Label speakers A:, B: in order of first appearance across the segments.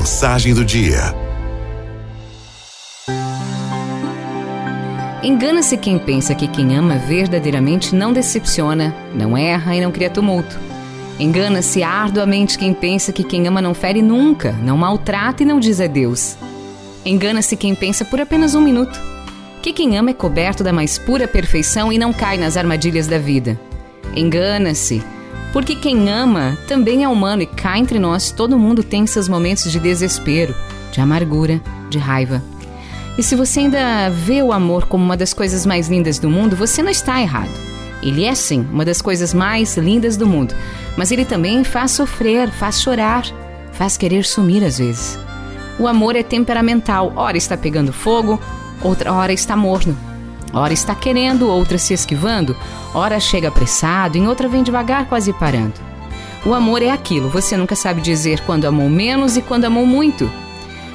A: Mensagem do dia.
B: Engana-se quem pensa que quem ama verdadeiramente não decepciona, não erra e não cria tumulto. Engana-se arduamente quem pensa que quem ama não fere nunca, não maltrata e não diz adeus. Engana-se quem pensa por apenas um minuto que quem ama é coberto da mais pura perfeição e não cai nas armadilhas da vida. Engana-se, porque quem ama também é humano e cá entre nós todo mundo tem seus momentos de desespero, de amargura, de raiva. E se você ainda vê o amor como uma das coisas mais lindas do mundo, você não está errado. Ele é sim uma das coisas mais lindas do mundo, mas ele também faz sofrer, faz chorar, faz querer sumir às vezes. O amor é temperamental, ora está pegando fogo, outra hora está morno. Ora está querendo, outra se esquivando, ora chega apressado, em outra vem devagar, quase parando. O amor é aquilo, você nunca sabe dizer quando amou menos e quando amou muito.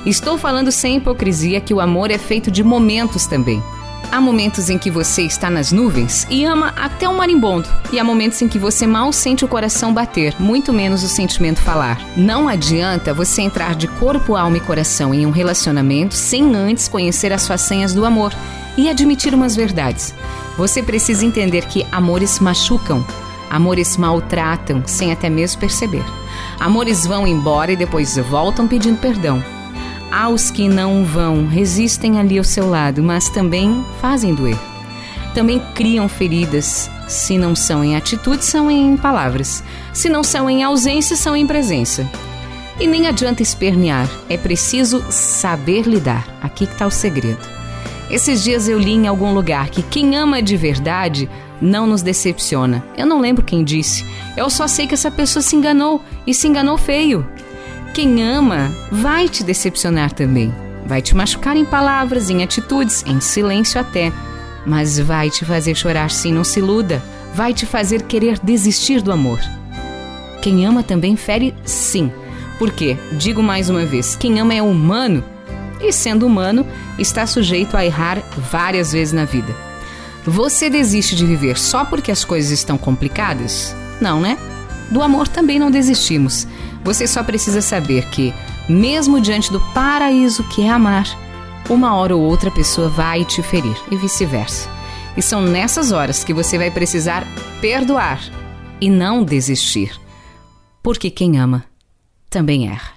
B: Estou falando sem hipocrisia que o amor é feito de momentos também. Há momentos em que você está nas nuvens e ama até o marimbondo, e há momentos em que você mal sente o coração bater, muito menos o sentimento falar. Não adianta você entrar de corpo, alma e coração em um relacionamento sem antes conhecer as façanhas do amor e admitir umas verdades. Você precisa entender que amores machucam, amores maltratam sem até mesmo perceber. Amores vão embora e depois voltam pedindo perdão. Há os que não vão, resistem ali ao seu lado, mas também fazem doer. Também criam feridas, se não são em atitude, são em palavras. Se não são em ausência, são em presença. E nem adianta espernear, é preciso saber lidar. Aqui está o segredo. Esses dias eu li em algum lugar que quem ama de verdade não nos decepciona. Eu não lembro quem disse. Eu só sei que essa pessoa se enganou e se enganou feio. Quem ama vai te decepcionar também. Vai te machucar em palavras, em atitudes, em silêncio até. Mas vai te fazer chorar sim, não se iluda. Vai te fazer querer desistir do amor. Quem ama também fere sim. Porque, digo mais uma vez, quem ama é humano e, sendo humano, está sujeito a errar várias vezes na vida. Você desiste de viver só porque as coisas estão complicadas? Não, né? Do amor também não desistimos. Você só precisa saber que, mesmo diante do paraíso que é amar, uma hora ou outra pessoa vai te ferir e vice-versa. E são nessas horas que você vai precisar perdoar e não desistir. Porque quem ama também erra.